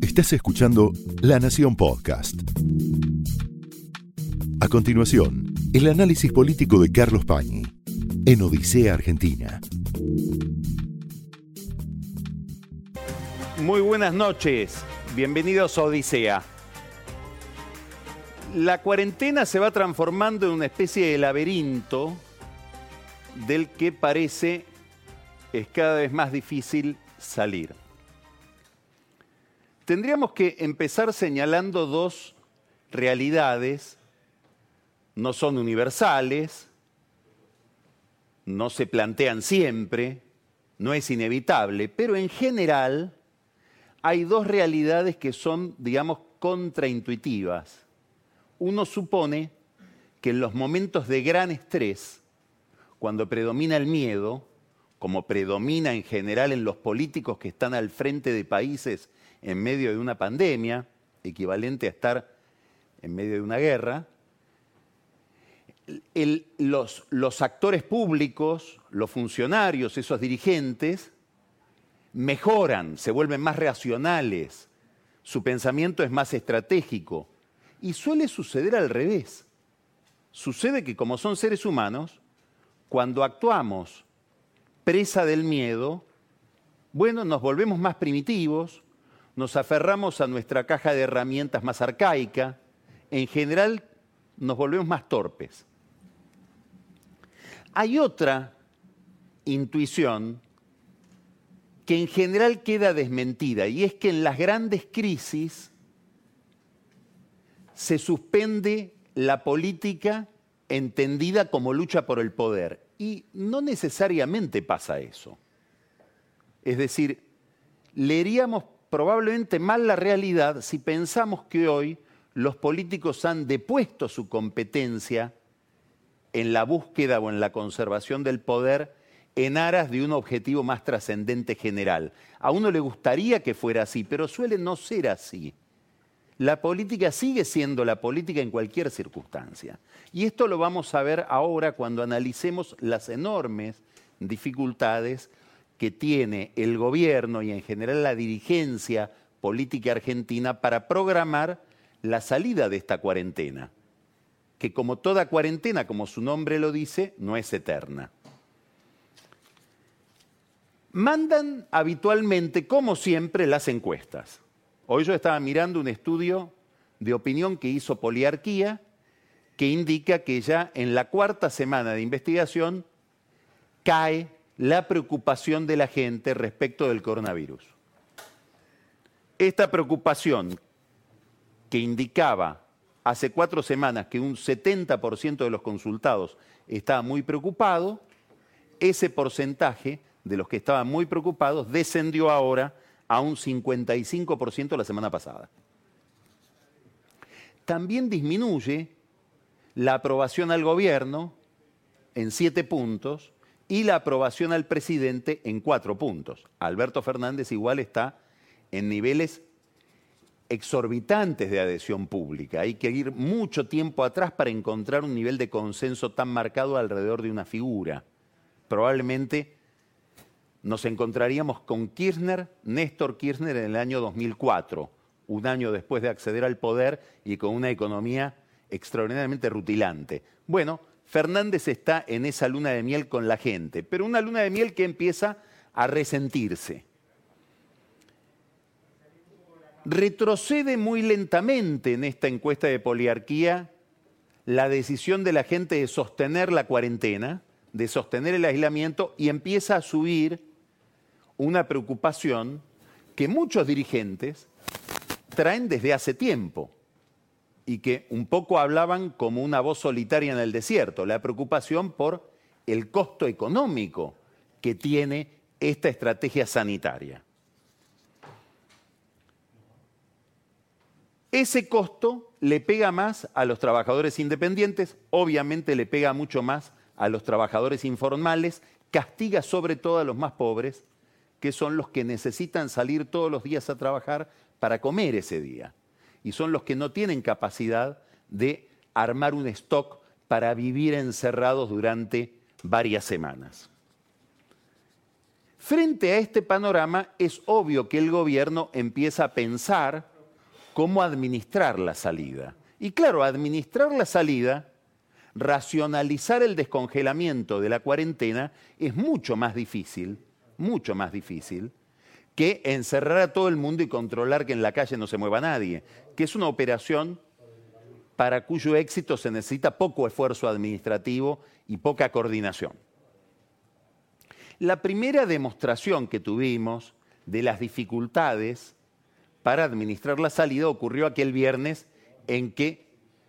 Estás escuchando La Nación Podcast. A continuación, el análisis político de Carlos Pañi en Odisea Argentina. Muy buenas noches, bienvenidos a Odisea. La cuarentena se va transformando en una especie de laberinto del que parece es cada vez más difícil salir. Tendríamos que empezar señalando dos realidades, no son universales, no se plantean siempre, no es inevitable, pero en general hay dos realidades que son, digamos, contraintuitivas. Uno supone que en los momentos de gran estrés, cuando predomina el miedo, como predomina en general en los políticos que están al frente de países en medio de una pandemia, equivalente a estar en medio de una guerra, los, los actores públicos, los funcionarios, esos dirigentes, mejoran, se vuelven más racionales, su pensamiento es más estratégico. Y suele suceder al revés. Sucede que como son seres humanos, cuando actuamos presa del miedo, bueno, nos volvemos más primitivos, nos aferramos a nuestra caja de herramientas más arcaica, en general nos volvemos más torpes. Hay otra intuición que en general queda desmentida y es que en las grandes crisis se suspende la política entendida como lucha por el poder. Y no necesariamente pasa eso. Es decir, leeríamos probablemente mal la realidad si pensamos que hoy los políticos han depuesto su competencia en la búsqueda o en la conservación del poder en aras de un objetivo más trascendente general. A uno le gustaría que fuera así, pero suele no ser así. La política sigue siendo la política en cualquier circunstancia. Y esto lo vamos a ver ahora cuando analicemos las enormes dificultades que tiene el gobierno y en general la dirigencia política argentina para programar la salida de esta cuarentena, que como toda cuarentena, como su nombre lo dice, no es eterna. Mandan habitualmente, como siempre, las encuestas. Hoy yo estaba mirando un estudio de opinión que hizo Poliarquía, que indica que ya en la cuarta semana de investigación cae la preocupación de la gente respecto del coronavirus. Esta preocupación que indicaba hace cuatro semanas que un 70% de los consultados estaba muy preocupado, ese porcentaje de los que estaban muy preocupados descendió ahora a un 55% la semana pasada. También disminuye la aprobación al gobierno en siete puntos y la aprobación al presidente en cuatro puntos. Alberto Fernández igual está en niveles exorbitantes de adhesión pública. Hay que ir mucho tiempo atrás para encontrar un nivel de consenso tan marcado alrededor de una figura. Probablemente nos encontraríamos con Kirchner, Néstor Kirchner en el año 2004, un año después de acceder al poder y con una economía extraordinariamente rutilante. Bueno, Fernández está en esa luna de miel con la gente, pero una luna de miel que empieza a resentirse. Retrocede muy lentamente en esta encuesta de poliarquía la decisión de la gente de sostener la cuarentena, de sostener el aislamiento y empieza a subir una preocupación que muchos dirigentes traen desde hace tiempo y que un poco hablaban como una voz solitaria en el desierto, la preocupación por el costo económico que tiene esta estrategia sanitaria. Ese costo le pega más a los trabajadores independientes, obviamente le pega mucho más a los trabajadores informales, castiga sobre todo a los más pobres que son los que necesitan salir todos los días a trabajar para comer ese día. Y son los que no tienen capacidad de armar un stock para vivir encerrados durante varias semanas. Frente a este panorama es obvio que el gobierno empieza a pensar cómo administrar la salida. Y claro, administrar la salida, racionalizar el descongelamiento de la cuarentena es mucho más difícil, mucho más difícil que encerrar a todo el mundo y controlar que en la calle no se mueva nadie, que es una operación para cuyo éxito se necesita poco esfuerzo administrativo y poca coordinación. La primera demostración que tuvimos de las dificultades para administrar la salida ocurrió aquel viernes en que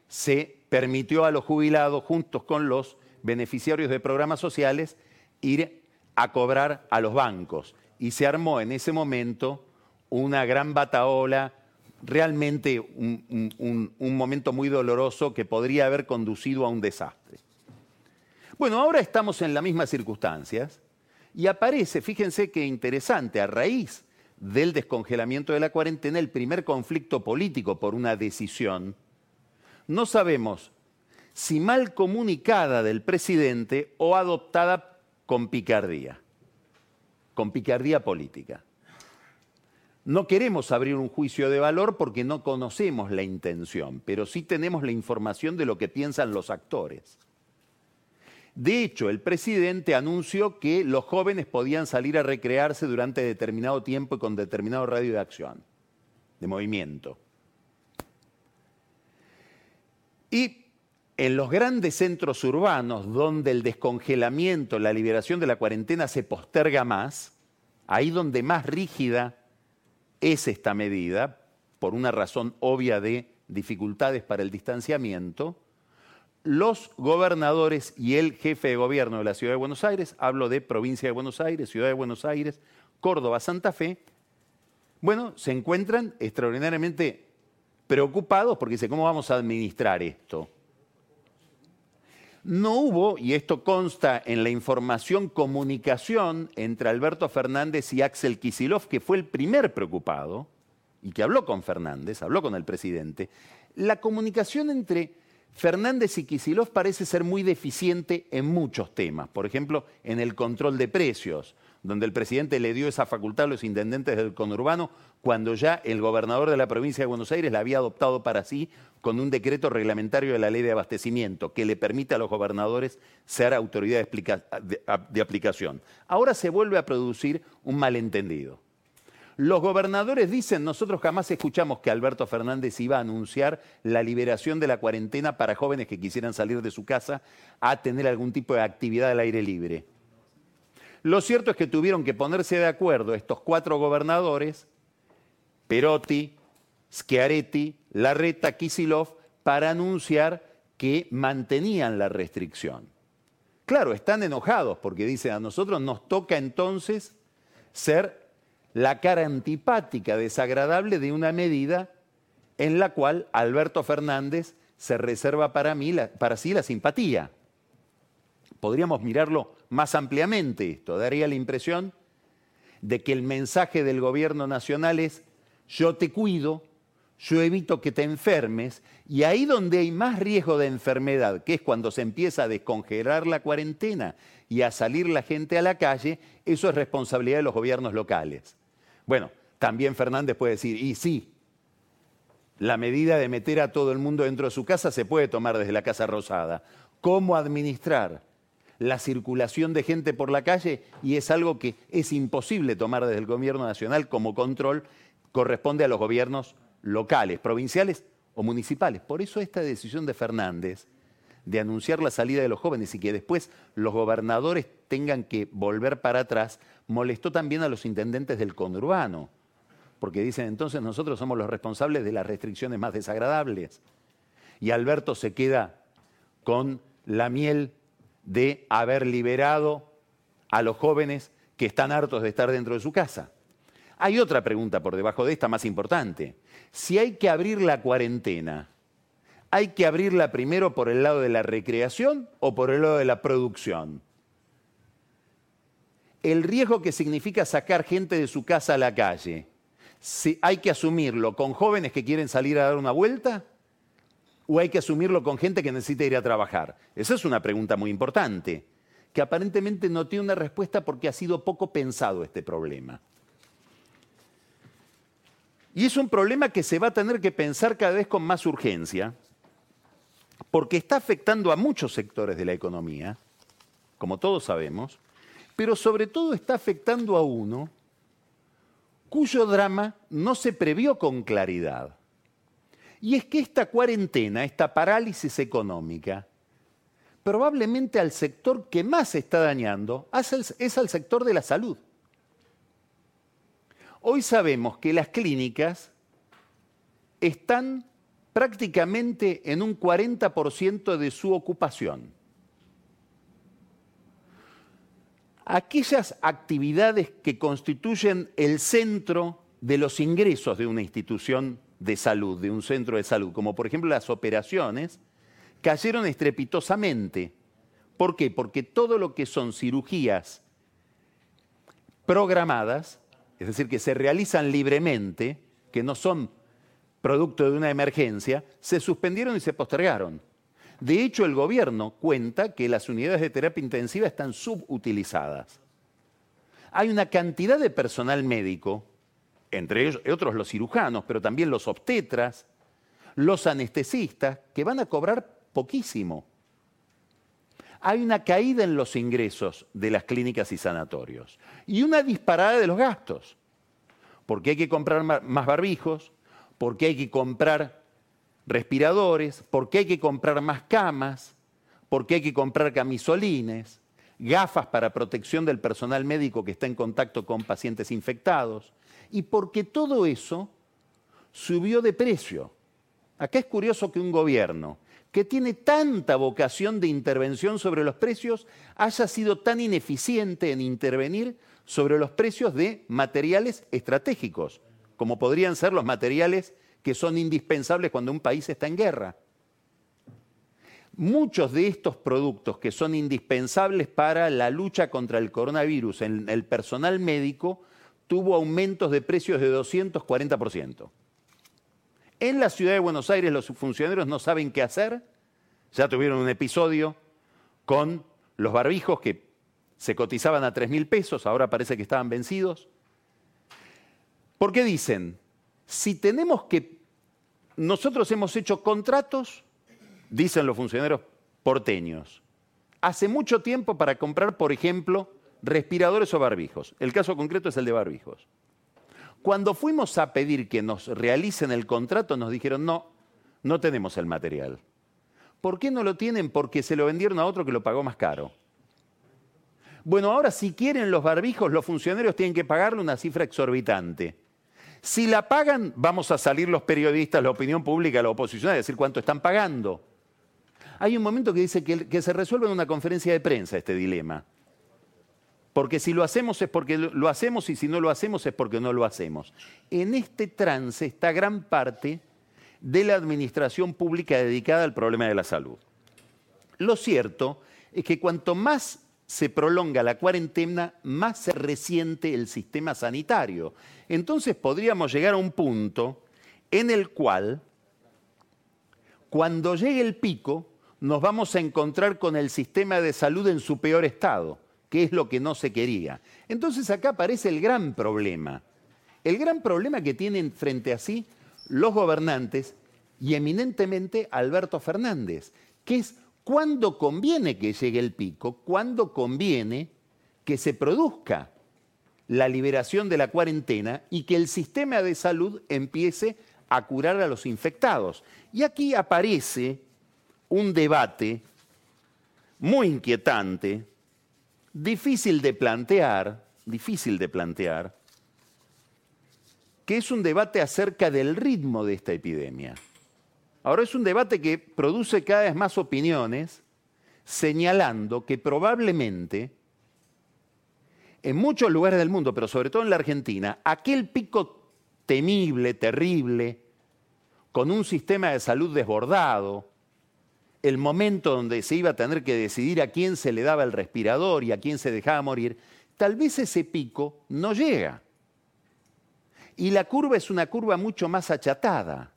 se permitió a los jubilados, juntos con los beneficiarios de programas sociales, ir a cobrar a los bancos. Y se armó en ese momento una gran bataola, realmente un, un momento muy doloroso que podría haber conducido a un desastre. Bueno, ahora estamos en las mismas circunstancias y aparece, fíjense qué interesante, a raíz del descongelamiento de la cuarentena, el primer conflicto político por una decisión. No sabemos si mal comunicada del presidente o adoptada con picardía, con picardía política. No queremos abrir un juicio de valor porque no conocemos la intención, pero sí tenemos la información de lo que piensan los actores. De hecho, el presidente anunció que los jóvenes podían salir a recrearse durante determinado tiempo y con determinado radio de acción, de movimiento. Y en los grandes centros urbanos donde el descongelamiento, la liberación de la cuarentena se posterga más, ahí donde más rígida es esta medida, por una razón obvia de dificultades para el distanciamiento, los gobernadores y el jefe de gobierno de la Ciudad de Buenos Aires, hablo de provincia de Buenos Aires, Ciudad de Buenos Aires, Córdoba, Santa Fe, bueno, se encuentran extraordinariamente preocupados porque dice, ¿cómo vamos a administrar esto? No hubo, y esto consta en la información comunicación entre Alberto Fernández y Axel Kisilov, que fue el primer preocupado, y que habló con Fernández, habló con el presidente, la comunicación entre Fernández y Kisilov parece ser muy deficiente en muchos temas, por ejemplo, en el control de precios, donde el presidente le dio esa facultad a los intendentes del conurbano cuando ya el gobernador de la provincia de Buenos Aires la había adoptado para sí con un decreto reglamentario de la ley de abastecimiento que le permite a los gobernadores ser autoridad de aplicación. Ahora se vuelve a producir un malentendido. Los gobernadores dicen, nosotros jamás escuchamos que Alberto Fernández iba a anunciar la liberación de la cuarentena para jóvenes que quisieran salir de su casa a tener algún tipo de actividad al aire libre. Lo cierto es que tuvieron que ponerse de acuerdo estos cuatro gobernadores, Perotti, Schiaretti, Larreta, Kisilov, para anunciar que mantenían la restricción. Claro, están enojados porque dicen a nosotros nos toca entonces ser la cara antipática, desagradable de una medida en la cual Alberto Fernández se reserva para, mí, para sí la simpatía. Podríamos mirarlo más ampliamente esto, daría la impresión de que el mensaje del gobierno nacional es yo te cuido, yo evito que te enfermes, y ahí donde hay más riesgo de enfermedad, que es cuando se empieza a descongelar la cuarentena y a salir la gente a la calle, eso es responsabilidad de los gobiernos locales. Bueno, también Fernández puede decir, y sí, la medida de meter a todo el mundo dentro de su casa se puede tomar desde la Casa Rosada. ¿Cómo administrar la circulación de gente por la calle? Y es algo que es imposible tomar desde el gobierno nacional como control, corresponde a los gobiernos locales, provinciales o municipales. Por eso esta decisión de Fernández de anunciar la salida de los jóvenes y que después los gobernadores tengan que volver para atrás, molestó también a los intendentes del conurbano, porque dicen entonces nosotros somos los responsables de las restricciones más desagradables. Y Alberto se queda con la miel de haber liberado a los jóvenes que están hartos de estar dentro de su casa. Hay otra pregunta por debajo de esta más importante. Si hay que abrir la cuarentena, ¿hay que abrirla primero por el lado de la recreación o por el lado de la producción? el riesgo que significa sacar gente de su casa a la calle, ¿hay que asumirlo con jóvenes que quieren salir a dar una vuelta? ¿O hay que asumirlo con gente que necesita ir a trabajar? Esa es una pregunta muy importante, que aparentemente no tiene una respuesta porque ha sido poco pensado este problema. Y es un problema que se va a tener que pensar cada vez con más urgencia, porque está afectando a muchos sectores de la economía, como todos sabemos, pero sobre todo está afectando a uno cuyo drama no se previó con claridad. Y es que esta cuarentena, esta parálisis económica, probablemente al sector que más está dañando es al sector de la salud. Hoy sabemos que las clínicas están prácticamente en un 40% de su ocupación. Aquellas actividades que constituyen el centro de los ingresos de una institución de salud, de un centro de salud, como por ejemplo las operaciones, cayeron estrepitosamente. ¿Por qué? Porque todo lo que son cirugías programadas, es decir, que se realizan libremente, que no son producto de una emergencia, se suspendieron y se postergaron. De hecho, el gobierno cuenta que las unidades de terapia intensiva están subutilizadas. Hay una cantidad de personal médico, entre ellos, otros los cirujanos, pero también los obstetras, los anestesistas, que van a cobrar poquísimo. Hay una caída en los ingresos de las clínicas y sanatorios y una disparada de los gastos, porque hay que comprar más barbijos, porque hay que comprar respiradores, porque hay que comprar más camas, porque hay que comprar camisolines, gafas para protección del personal médico que está en contacto con pacientes infectados, y porque todo eso subió de precio. Acá es curioso que un gobierno que tiene tanta vocación de intervención sobre los precios haya sido tan ineficiente en intervenir sobre los precios de materiales estratégicos, como podrían ser los materiales que son indispensables cuando un país está en guerra. Muchos de estos productos que son indispensables para la lucha contra el coronavirus en el personal médico tuvo aumentos de precios de 240%. En la ciudad de Buenos Aires los funcionarios no saben qué hacer. Ya tuvieron un episodio con los barbijos que se cotizaban a 3 mil pesos, ahora parece que estaban vencidos. ¿Por qué dicen? Si tenemos que... Nosotros hemos hecho contratos, dicen los funcionarios porteños, hace mucho tiempo para comprar, por ejemplo, respiradores o barbijos. El caso concreto es el de barbijos. Cuando fuimos a pedir que nos realicen el contrato, nos dijeron, no, no tenemos el material. ¿Por qué no lo tienen? Porque se lo vendieron a otro que lo pagó más caro. Bueno, ahora si quieren los barbijos, los funcionarios tienen que pagarle una cifra exorbitante. Si la pagan, vamos a salir los periodistas, la opinión pública, la oposición a decir cuánto están pagando. Hay un momento que dice que, se resuelve en una conferencia de prensa este dilema. Porque si lo hacemos es porque lo hacemos y si no lo hacemos es porque no lo hacemos. En este trance está gran parte de la administración pública dedicada al problema de la salud. Lo cierto es que cuanto más se prolonga la cuarentena, más se resiente el sistema sanitario. Entonces podríamos llegar a un punto en el cual, cuando llegue el pico, nos vamos a encontrar con el sistema de salud en su peor estado, que es lo que no se quería. Entonces acá aparece el gran problema. El gran problema que tienen frente a sí los gobernantes y eminentemente Alberto Fernández, que es cuándo conviene que llegue el pico, cuándo conviene que se produzca la liberación de la cuarentena y que el sistema de salud empiece a curar a los infectados. Y aquí aparece un debate muy inquietante, difícil de plantear, difícil de plantear, que es un debate acerca del ritmo de esta epidemia. Ahora es un debate que produce cada vez más opiniones señalando que probablemente en muchos lugares del mundo, pero sobre todo en la Argentina, aquel pico temible, terrible, con un sistema de salud desbordado, el momento donde se iba a tener que decidir a quién se le daba el respirador y a quién se dejaba morir, tal vez ese pico no llega. Y la curva es una curva mucho más achatada.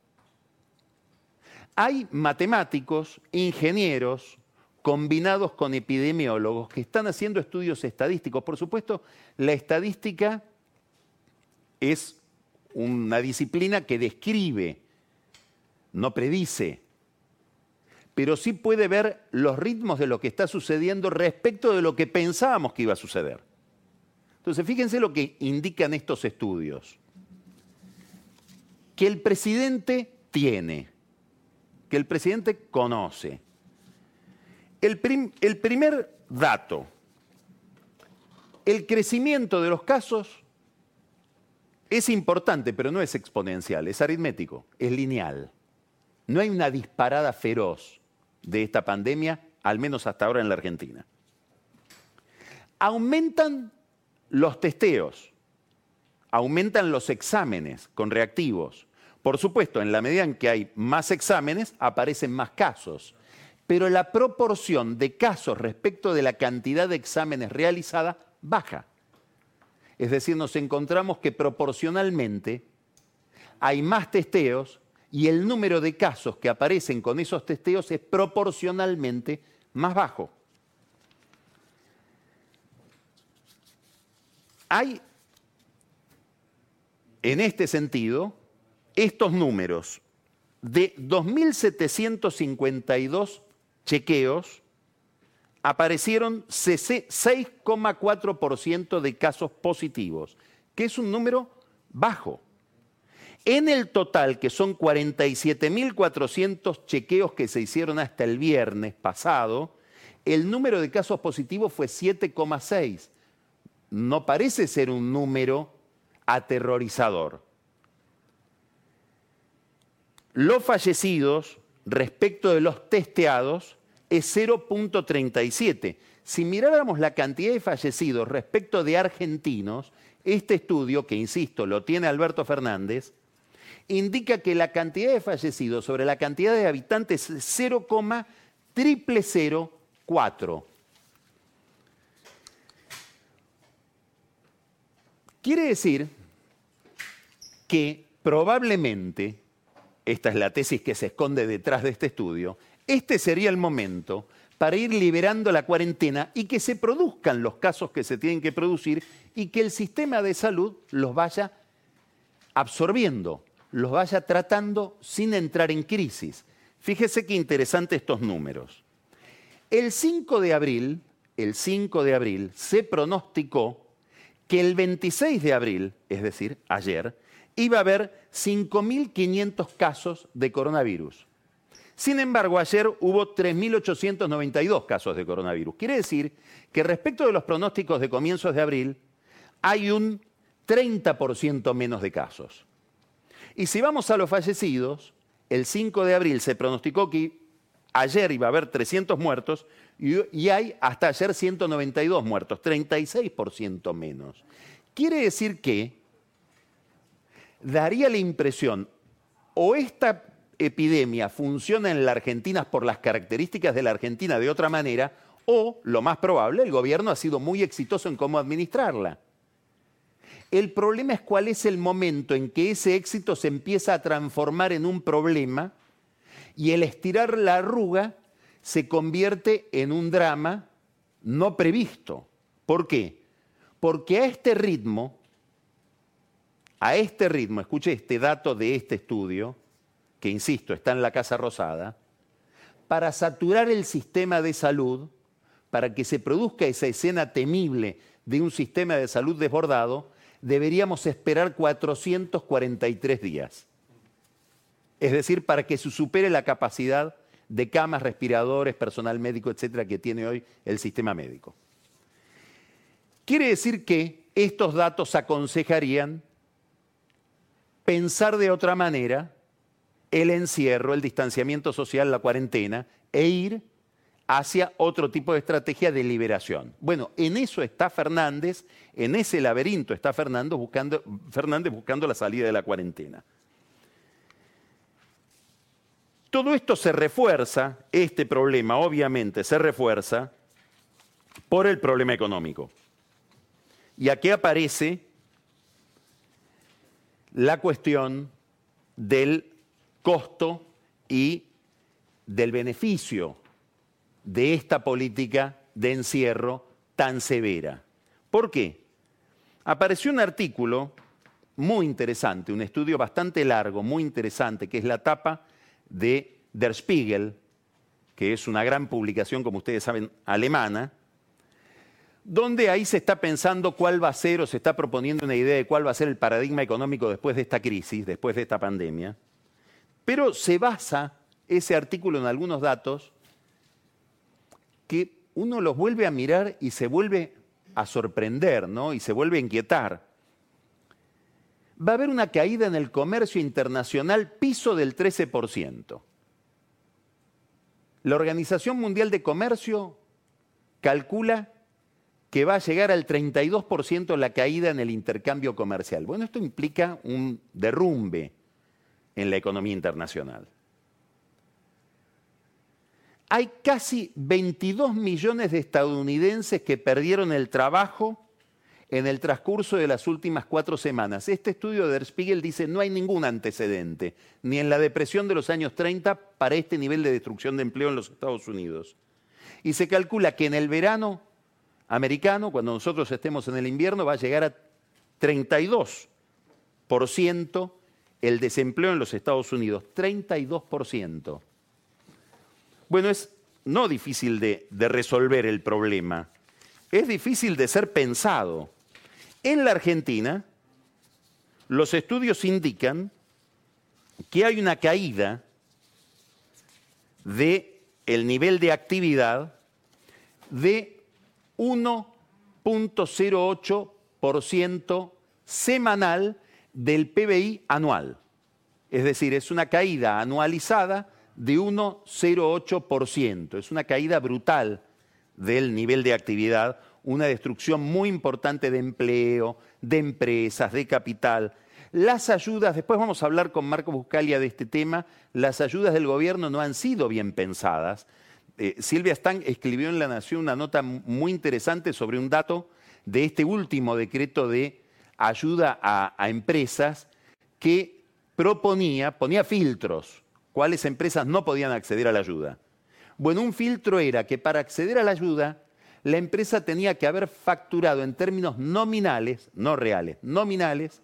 Hay matemáticos, ingenieros, combinados con epidemiólogos que están haciendo estudios estadísticos. Por supuesto, la estadística es una disciplina que describe, no predice, pero sí puede ver los ritmos de lo que está sucediendo respecto de lo que pensábamos que iba a suceder. Entonces, fíjense lo que indican estos estudios. Que el presidente tiene, que el presidente conoce. El, el primer dato, el crecimiento de los casos es importante, pero no es exponencial, es aritmético, es lineal. No hay una disparada feroz de esta pandemia, al menos hasta ahora en la Argentina. Aumentan los testeos, aumentan los exámenes con reactivos. Por supuesto, en la medida en que hay más exámenes, aparecen más casos. Pero la proporción de casos respecto de la cantidad de exámenes realizada baja. Es decir, nos encontramos que proporcionalmente hay más testeos y el número de casos que aparecen con esos testeos es proporcionalmente más bajo. Hay, en este sentido, estos números de 2.752 chequeos, aparecieron 6,4% de casos positivos, que es un número bajo. En el total, que son 47.400 chequeos que se hicieron hasta el viernes pasado, el número de casos positivos fue 7,6. No parece ser un número aterrorizador. Los fallecidos respecto de los testeados es 0.37. Si miráramos la cantidad de fallecidos respecto de argentinos, este estudio, que insisto, lo tiene Alberto Fernández, indica que la cantidad de fallecidos sobre la cantidad de habitantes es 0,004. Quiere decir que probablemente, esta es la tesis que se esconde detrás de este estudio, este sería el momento para ir liberando la cuarentena y que se produzcan los casos que se tienen que producir y que el sistema de salud los vaya absorbiendo los vaya tratando sin entrar en crisis. Fíjese qué interesante estos números. El 5 de abril, el 5 de abril se pronosticó que el 26 de abril, es decir, ayer, iba a haber 5.500 casos de coronavirus. Sin embargo, ayer hubo 3.892 casos de coronavirus. Quiere decir que respecto de los pronósticos de comienzos de abril, hay un 30% menos de casos. Y si vamos a los fallecidos, el 5 de abril se pronosticó que ayer iba a haber 300 muertos y, hay hasta ayer 192 muertos, 36% menos. Quiere decir que daría la impresión, o esta epidemia funciona en la Argentina por las características de la Argentina de otra manera, o, lo más probable, el gobierno ha sido muy exitoso en cómo administrarla. El problema es cuál es el momento en que ese éxito se empieza a transformar en un problema y el estirar la arruga se convierte en un drama no previsto. ¿Por qué? Porque a este ritmo, a este ritmo, escuche este dato de este estudio, que insisto, está en la Casa Rosada, para saturar el sistema de salud, para que se produzca esa escena temible de un sistema de salud desbordado, deberíamos esperar 443 días. Es decir, para que se supere la capacidad de camas, respiradores, personal médico, etcétera, que tiene hoy el sistema médico. Quiere decir que estos datos aconsejarían pensar de otra manera el encierro, el distanciamiento social, la cuarentena e ir hacia otro tipo de estrategia de liberación. Bueno, en eso está Fernández, en ese laberinto está Fernando buscando, Fernández buscando la salida de la cuarentena. Todo esto se refuerza, este problema obviamente se refuerza por el problema económico. Y aquí aparece la cuestión del costo y del beneficio de esta política de encierro tan severa. ¿Por qué? Apareció un artículo muy interesante, un estudio bastante largo, muy interesante, que es la tapa de Der Spiegel, que es una gran publicación, como ustedes saben, alemana, donde ahí se está pensando cuál va a ser o se está proponiendo una idea de cuál va a ser el paradigma económico después de esta crisis, después de esta pandemia. Pero se basa ese artículo en algunos datos que uno los vuelve a mirar y se vuelve a sorprender, ¿no? Y se vuelve a inquietar. Va a haber una caída en el comercio internacional piso del 13%. La Organización Mundial de Comercio calcula que va a llegar al 32% la caída en el intercambio comercial. Bueno, esto implica un derrumbe en la economía internacional. Hay casi 22 millones de estadounidenses que perdieron el trabajo en el transcurso de las últimas cuatro semanas. Este estudio de Der Spiegel dice no hay ningún antecedente, ni en la depresión de los años 30, para este nivel de destrucción de empleo en los Estados Unidos. Y se calcula que en el verano americano, cuando nosotros estemos en el invierno, va a llegar a 32% el desempleo en los Estados Unidos. 32%. Bueno, es no difícil de, de resolver el problema, es difícil de ser pensado. En la Argentina, los estudios indican que hay una caída de el nivel de actividad de 1.08% semanal del PBI anual. Es decir, es una caída anualizada de 1,08%. Es una caída brutal del nivel de actividad, una destrucción muy importante de empleo, de empresas, de capital. Las ayudas, después vamos a hablar con Marco Buscalia de este tema, las ayudas del gobierno no han sido bien pensadas. Eh, Silvia Stang escribió en La Nación una nota muy interesante sobre un dato de este último decreto de ayuda a, a empresas que proponía, ponía filtros, cuáles empresas no podían acceder a la ayuda. Bueno, un filtro era que para acceder a la ayuda, la empresa tenía que haber facturado en términos nominales, no reales, nominales,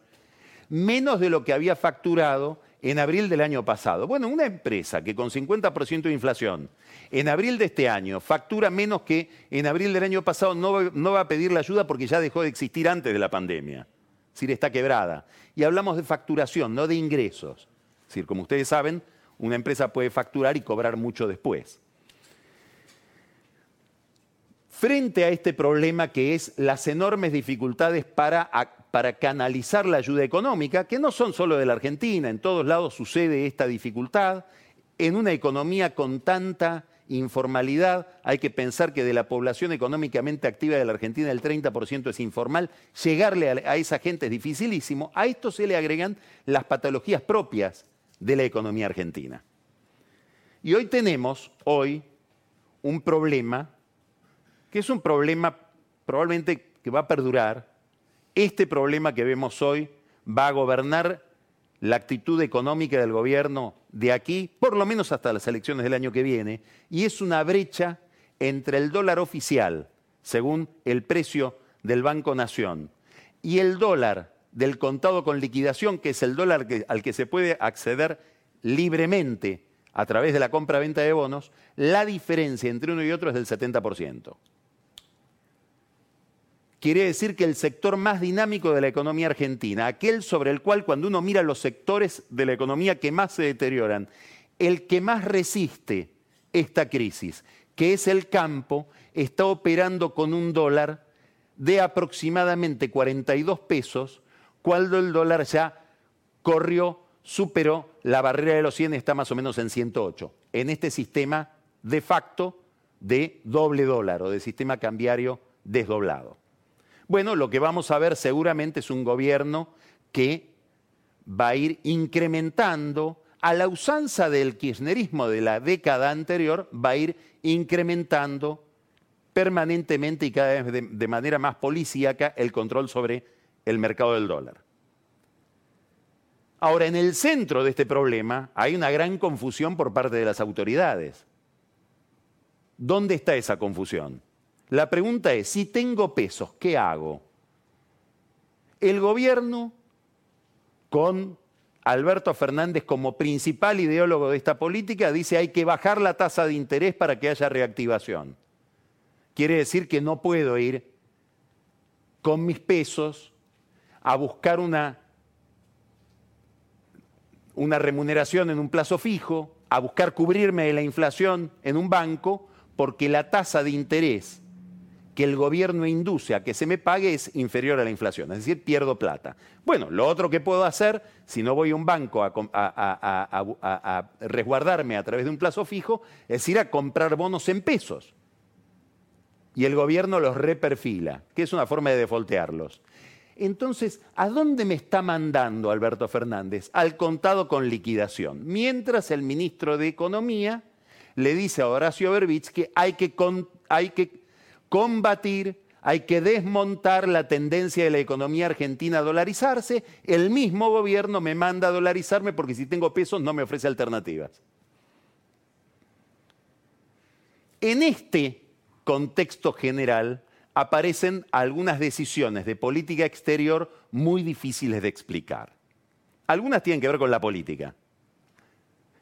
menos de lo que había facturado en abril del año pasado. Bueno, una empresa que con 50% de inflación en abril de este año factura menos que en abril del año pasado no, no, va a pedir la ayuda porque ya dejó de existir antes de la pandemia. Es decir, está quebrada. Y hablamos de facturación, no de ingresos. Es decir, como ustedes saben, una empresa puede facturar y cobrar mucho después. Frente a este problema que es las enormes dificultades para, para, canalizar la ayuda económica, que no son solo de la Argentina, en todos lados sucede esta dificultad, en una economía con tanta informalidad, hay que pensar que de la población económicamente activa de la Argentina el 30% es informal, llegarle a, a esa gente es dificilísimo, a esto se le agregan las patologías propias de la economía argentina. Y hoy tenemos, hoy, un problema que es un problema probablemente que va a perdurar. Este problema que vemos hoy va a gobernar la actitud económica del gobierno de aquí, por lo menos hasta las elecciones del año que viene, y es una brecha entre el dólar oficial, según el precio del Banco Nación, y el dólar del contado con liquidación, que es el dólar al que se puede acceder libremente a través de la compra-venta de bonos, la diferencia entre uno y otro es del 70% quiere decir que el sector más dinámico de la economía argentina, aquel sobre el cual cuando uno mira los sectores de la economía que más se deterioran, el que más resiste esta crisis, que es el campo, está operando con un dólar de aproximadamente 42 pesos, cuando el dólar ya corrió, superó la barrera de los 100, está más o menos en 108, en este sistema de facto de doble dólar o de sistema cambiario desdoblado. Bueno, lo que vamos a ver seguramente es un gobierno que va a ir incrementando, a la usanza del kirchnerismo de la década anterior, va a ir incrementando permanentemente y cada vez de, de manera más policíaca el control sobre el mercado del dólar. Ahora, en el centro de este problema hay una gran confusión por parte de las autoridades. ¿Dónde está esa confusión? La pregunta es, si tengo pesos, ¿qué hago? El gobierno, con Alberto Fernández como principal ideólogo de esta política, dice hay que bajar la tasa de interés para que haya reactivación. Quiere decir que no puedo ir con mis pesos a buscar una, una remuneración en un plazo fijo, a buscar cubrirme de la inflación en un banco, porque la tasa de interés que el gobierno induce a que se me pague es inferior a la inflación, es decir, pierdo plata. Bueno, lo otro que puedo hacer, si no voy a un banco a, a, resguardarme a través de un plazo fijo, es ir a comprar bonos en pesos. Y el gobierno los reperfila, que es una forma de defoltearlos. Entonces, ¿a dónde me está mandando Alberto Fernández? Al contado con liquidación. Mientras el ministro de Economía le dice a Horacio Berbich que hay que, hay que combatir, hay que desmontar la tendencia de la economía argentina a dolarizarse. El mismo gobierno me manda a dolarizarme porque si tengo pesos no me ofrece alternativas. En este contexto general, aparecen algunas decisiones de política exterior muy difíciles de explicar. Algunas tienen que ver con la política.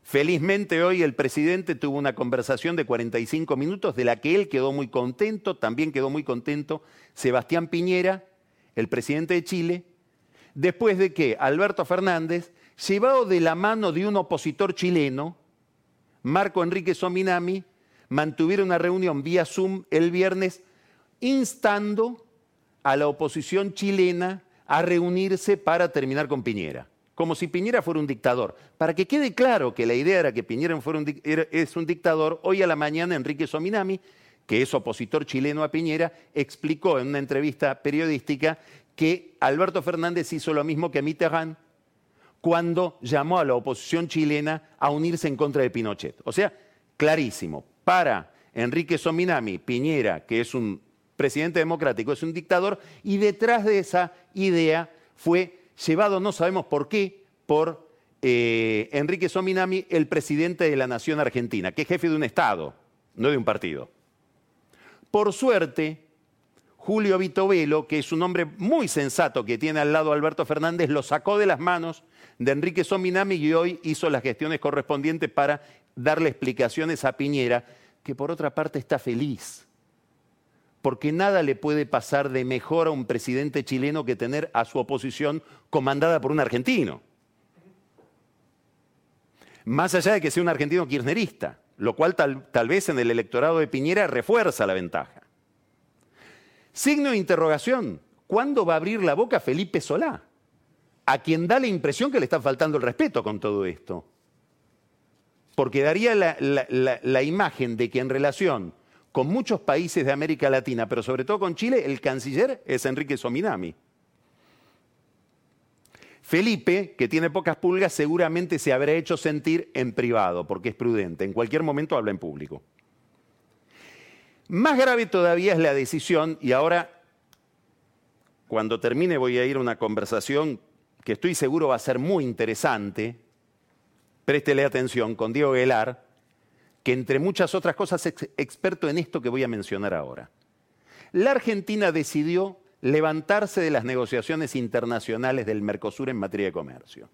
Felizmente hoy el presidente tuvo una conversación de 45 minutos de la que él quedó muy contento, también quedó muy contento Sebastián Piñera, el presidente de Chile, después de que Alberto Fernández, llevado de la mano de un opositor chileno, Marco Enrique Sominami, mantuviera una reunión vía Zoom el viernes instando a la oposición chilena a reunirse para terminar con Piñera, como si Piñera fuera un dictador. Para que quede claro que la idea era que Piñera fuera es un dictador, hoy a la mañana Enrique Sominami, que es opositor chileno a Piñera, explicó en una entrevista periodística que Alberto Fernández hizo lo mismo que Mitterrand cuando llamó a la oposición chilena a unirse en contra de Pinochet. O sea, clarísimo, para Enrique Sominami, Piñera, que es un presidente democrático, es un dictador, y detrás de esa idea fue llevado, no sabemos por qué, por eh, Enrique Sominami, el presidente de la nación argentina, que es jefe de un Estado, no de un partido. Por suerte, Julio Vitovelo, que es un hombre muy sensato que tiene al lado Alberto Fernández, lo sacó de las manos de Enrique Sominami y hoy hizo las gestiones correspondientes para darle explicaciones a Piñera, que por otra parte está feliz porque nada le puede pasar de mejor a un presidente chileno que tener a su oposición comandada por un argentino. Más allá de que sea un argentino kirchnerista, lo cual tal, vez en el electorado de Piñera refuerza la ventaja. Signo de interrogación, ¿cuándo va a abrir la boca Felipe Solá? A quien da la impresión que le está faltando el respeto con todo esto. Porque daría la imagen de que en relación con muchos países de América Latina, pero sobre todo con Chile, el canciller es Enrique Sominami. Felipe, que tiene pocas pulgas, seguramente se habrá hecho sentir en privado, porque es prudente. En cualquier momento habla en público. Más grave todavía es la decisión, y ahora, cuando termine, voy a ir a una conversación que estoy seguro va a ser muy interesante. Préstele atención con Diego Guelar, que entre muchas otras cosas es experto en esto que voy a mencionar ahora. La Argentina decidió levantarse de las negociaciones internacionales del Mercosur en materia de comercio.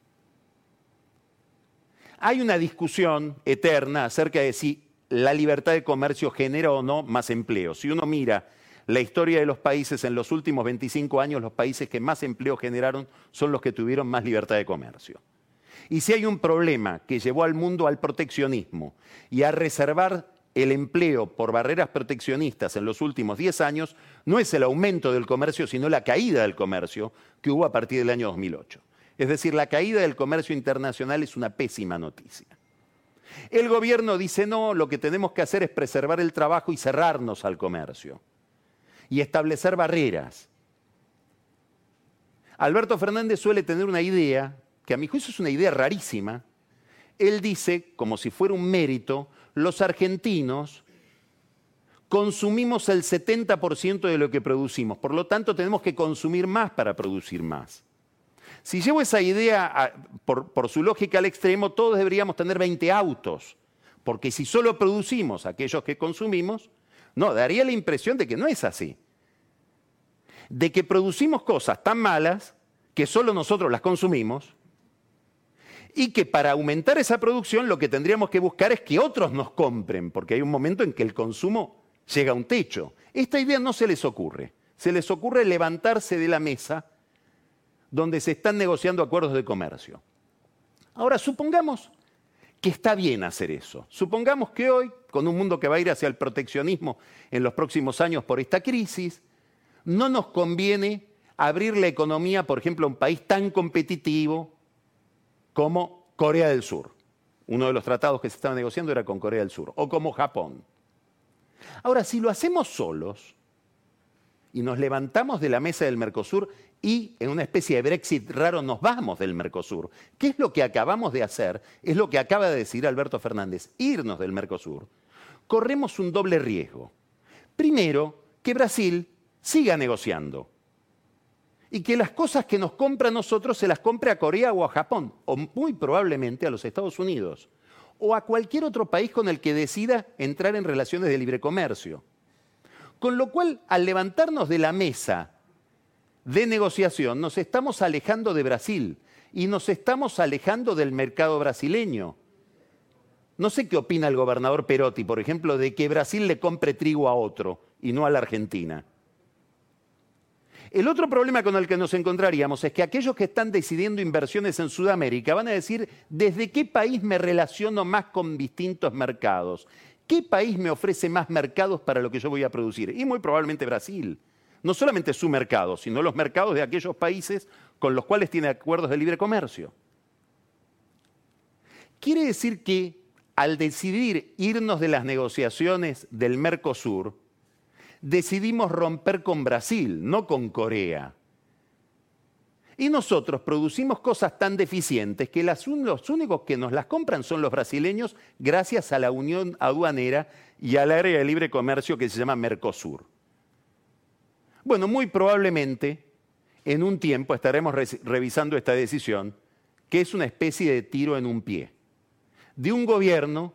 Hay una discusión eterna acerca de si la libertad de comercio genera o no más empleo. Si uno mira la historia de los países en los últimos 25 años, los países que más empleo generaron son los que tuvieron más libertad de comercio. Y si hay un problema que llevó al mundo al proteccionismo y a reservar el empleo por barreras proteccionistas en los últimos 10 años, no es el aumento del comercio, sino la caída del comercio que hubo a partir del año 2008. Es decir, la caída del comercio internacional es una pésima noticia. El gobierno dice, no, lo que tenemos que hacer es preservar el trabajo y cerrarnos al comercio y establecer barreras. Alberto Fernández suele tener una idea que a mi juicio es una idea rarísima, él dice, como si fuera un mérito, los argentinos consumimos el 70% de lo que producimos, por lo tanto tenemos que consumir más para producir más. Si llevo esa idea por, por, su lógica al extremo, todos deberíamos tener 20 autos, Porque si solo producimos aquellos que consumimos, no, daría la impresión de que no es así. De que producimos cosas tan malas que solo nosotros las consumimos y que para aumentar esa producción lo que tendríamos que buscar es que otros nos compren, porque hay un momento en que el consumo llega a un techo. Esta idea no se les ocurre. Se les ocurre levantarse de la mesa donde se están negociando acuerdos de comercio. Ahora, supongamos que está bien hacer eso. Supongamos que hoy, con un mundo que va a ir hacia el proteccionismo en los próximos años por esta crisis, no nos conviene abrir la economía, por ejemplo, a un país tan competitivo como Corea del Sur. Uno de los tratados que se estaba negociando era con Corea del Sur, o como Japón. Ahora, si lo hacemos solos y nos levantamos de la mesa del Mercosur y en una especie de Brexit raro nos vamos del Mercosur, ¿qué es lo que acabamos de hacer? Es lo que acaba de decir Alberto Fernández, irnos del Mercosur. Corremos un doble riesgo. Primero, que Brasil siga negociando y que las cosas que nos compra a nosotros se las compre a Corea o a Japón, o muy probablemente a los Estados Unidos, o a cualquier otro país con el que decida entrar en relaciones de libre comercio. Con lo cual, al levantarnos de la mesa de negociación, nos estamos alejando de Brasil y nos estamos alejando del mercado brasileño. No sé qué opina el gobernador Perotti, por ejemplo, de que Brasil le compre trigo a otro y no a la Argentina. El otro problema con el que nos encontraríamos es que aquellos que están decidiendo inversiones en Sudamérica van a decir, ¿desde qué país me relaciono más con distintos mercados? ¿Qué país me ofrece más mercados para lo que yo voy a producir? Y muy probablemente Brasil. No solamente su mercado, sino los mercados de aquellos países con los cuales tiene acuerdos de libre comercio. Quiere decir que al decidir irnos de las negociaciones del Mercosur, decidimos romper con Brasil, no con Corea. Y nosotros producimos cosas tan deficientes que los únicos que nos las compran son los brasileños gracias a la unión aduanera y al área de libre comercio que se llama Mercosur. Bueno, muy probablemente en un tiempo estaremos revisando esta decisión, que es una especie de tiro en un pie, de un gobierno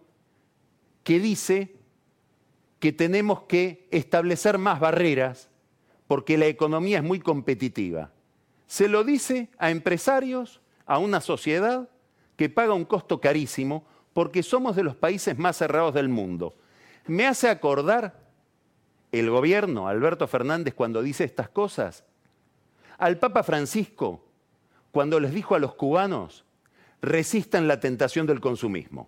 que dice que tenemos que establecer más barreras porque la economía es muy competitiva. Se lo dice a empresarios, a una sociedad que paga un costo carísimo porque somos de los países más cerrados del mundo. Me hace acordar el gobierno, Alberto Fernández, cuando dice estas cosas, al Papa Francisco, cuando les dijo a los cubanos, resistan la tentación del consumismo.